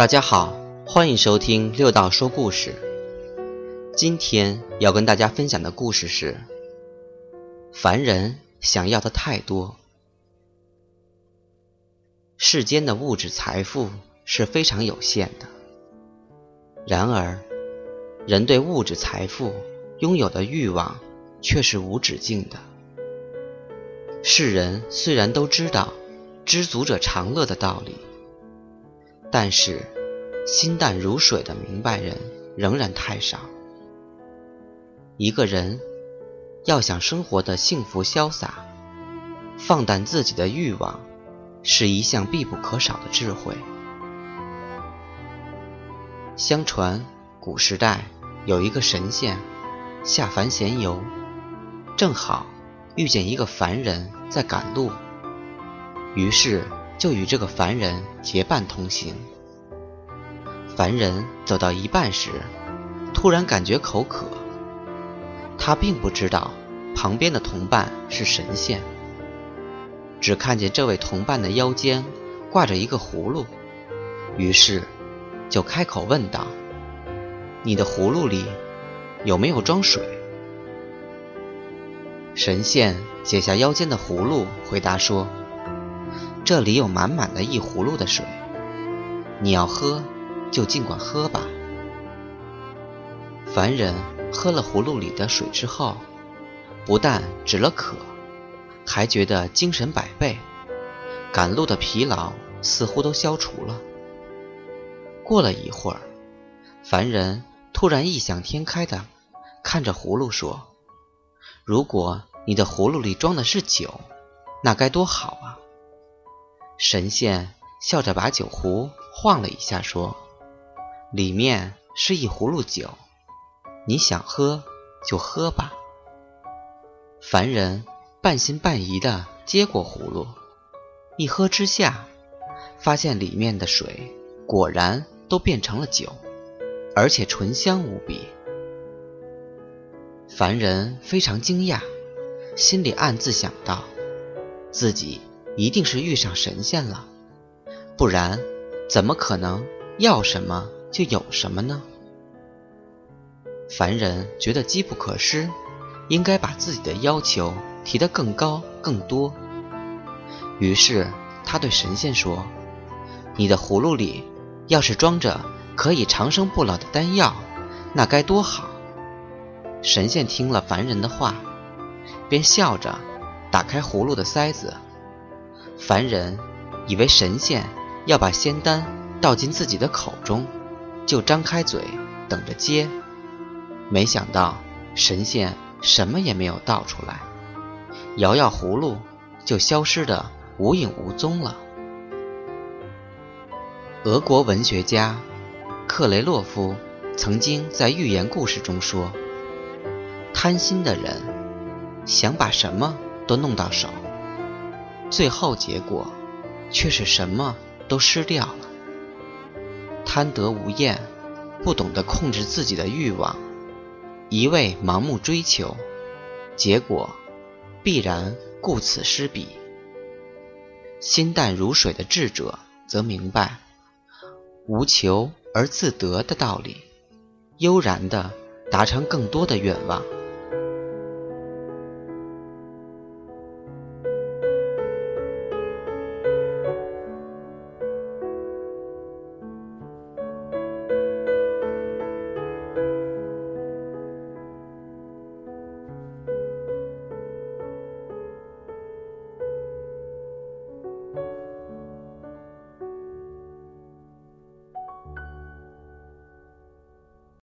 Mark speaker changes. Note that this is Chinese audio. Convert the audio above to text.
Speaker 1: 大家好，欢迎收听六道说故事。今天要跟大家分享的故事是：凡人想要的太多。世间的物质财富是非常有限的，然而，人对物质财富拥有的欲望却是无止境的。世人虽然都知道“知足者常乐”的道理。但是，心淡如水的明白人仍然太少。一个人要想生活的幸福潇洒，放淡自己的欲望，是一项必不可少的智慧。相传，古时代有一个神仙下凡闲游，正好遇见一个凡人在赶路，于是。就与这个凡人结伴同行。凡人走到一半时，突然感觉口渴。他并不知道旁边的同伴是神仙，只看见这位同伴的腰间挂着一个葫芦，于是就开口问道：“你的葫芦里有没有装水？”神仙解下腰间的葫芦，回答说。这里有满满的一葫芦的水，你要喝就尽管喝吧。凡人喝了葫芦里的水之后，不但止了渴，还觉得精神百倍，赶路的疲劳似乎都消除了。过了一会儿，凡人突然异想天开的看着葫芦说：“如果你的葫芦里装的是酒，那该多好啊！”神仙笑着把酒壶晃了一下，说：“里面是一葫芦酒，你想喝就喝吧。”凡人半信半疑地接过葫芦，一喝之下，发现里面的水果然都变成了酒，而且醇香无比。凡人非常惊讶，心里暗自想到：自己。一定是遇上神仙了，不然怎么可能要什么就有什么呢？凡人觉得机不可失，应该把自己的要求提得更高更多。于是他对神仙说：“你的葫芦里要是装着可以长生不老的丹药，那该多好！”神仙听了凡人的话，便笑着打开葫芦的塞子。凡人以为神仙要把仙丹倒进自己的口中，就张开嘴等着接。没想到神仙什么也没有倒出来，摇摇葫芦就消失的无影无踪了。俄国文学家克雷洛夫曾经在寓言故事中说：“贪心的人想把什么都弄到手。”最后结果，却是什么都失掉。贪得无厌，不懂得控制自己的欲望，一味盲目追求，结果必然顾此失彼。心淡如水的智者则明白“无求而自得”的道理，悠然地达成更多的愿望。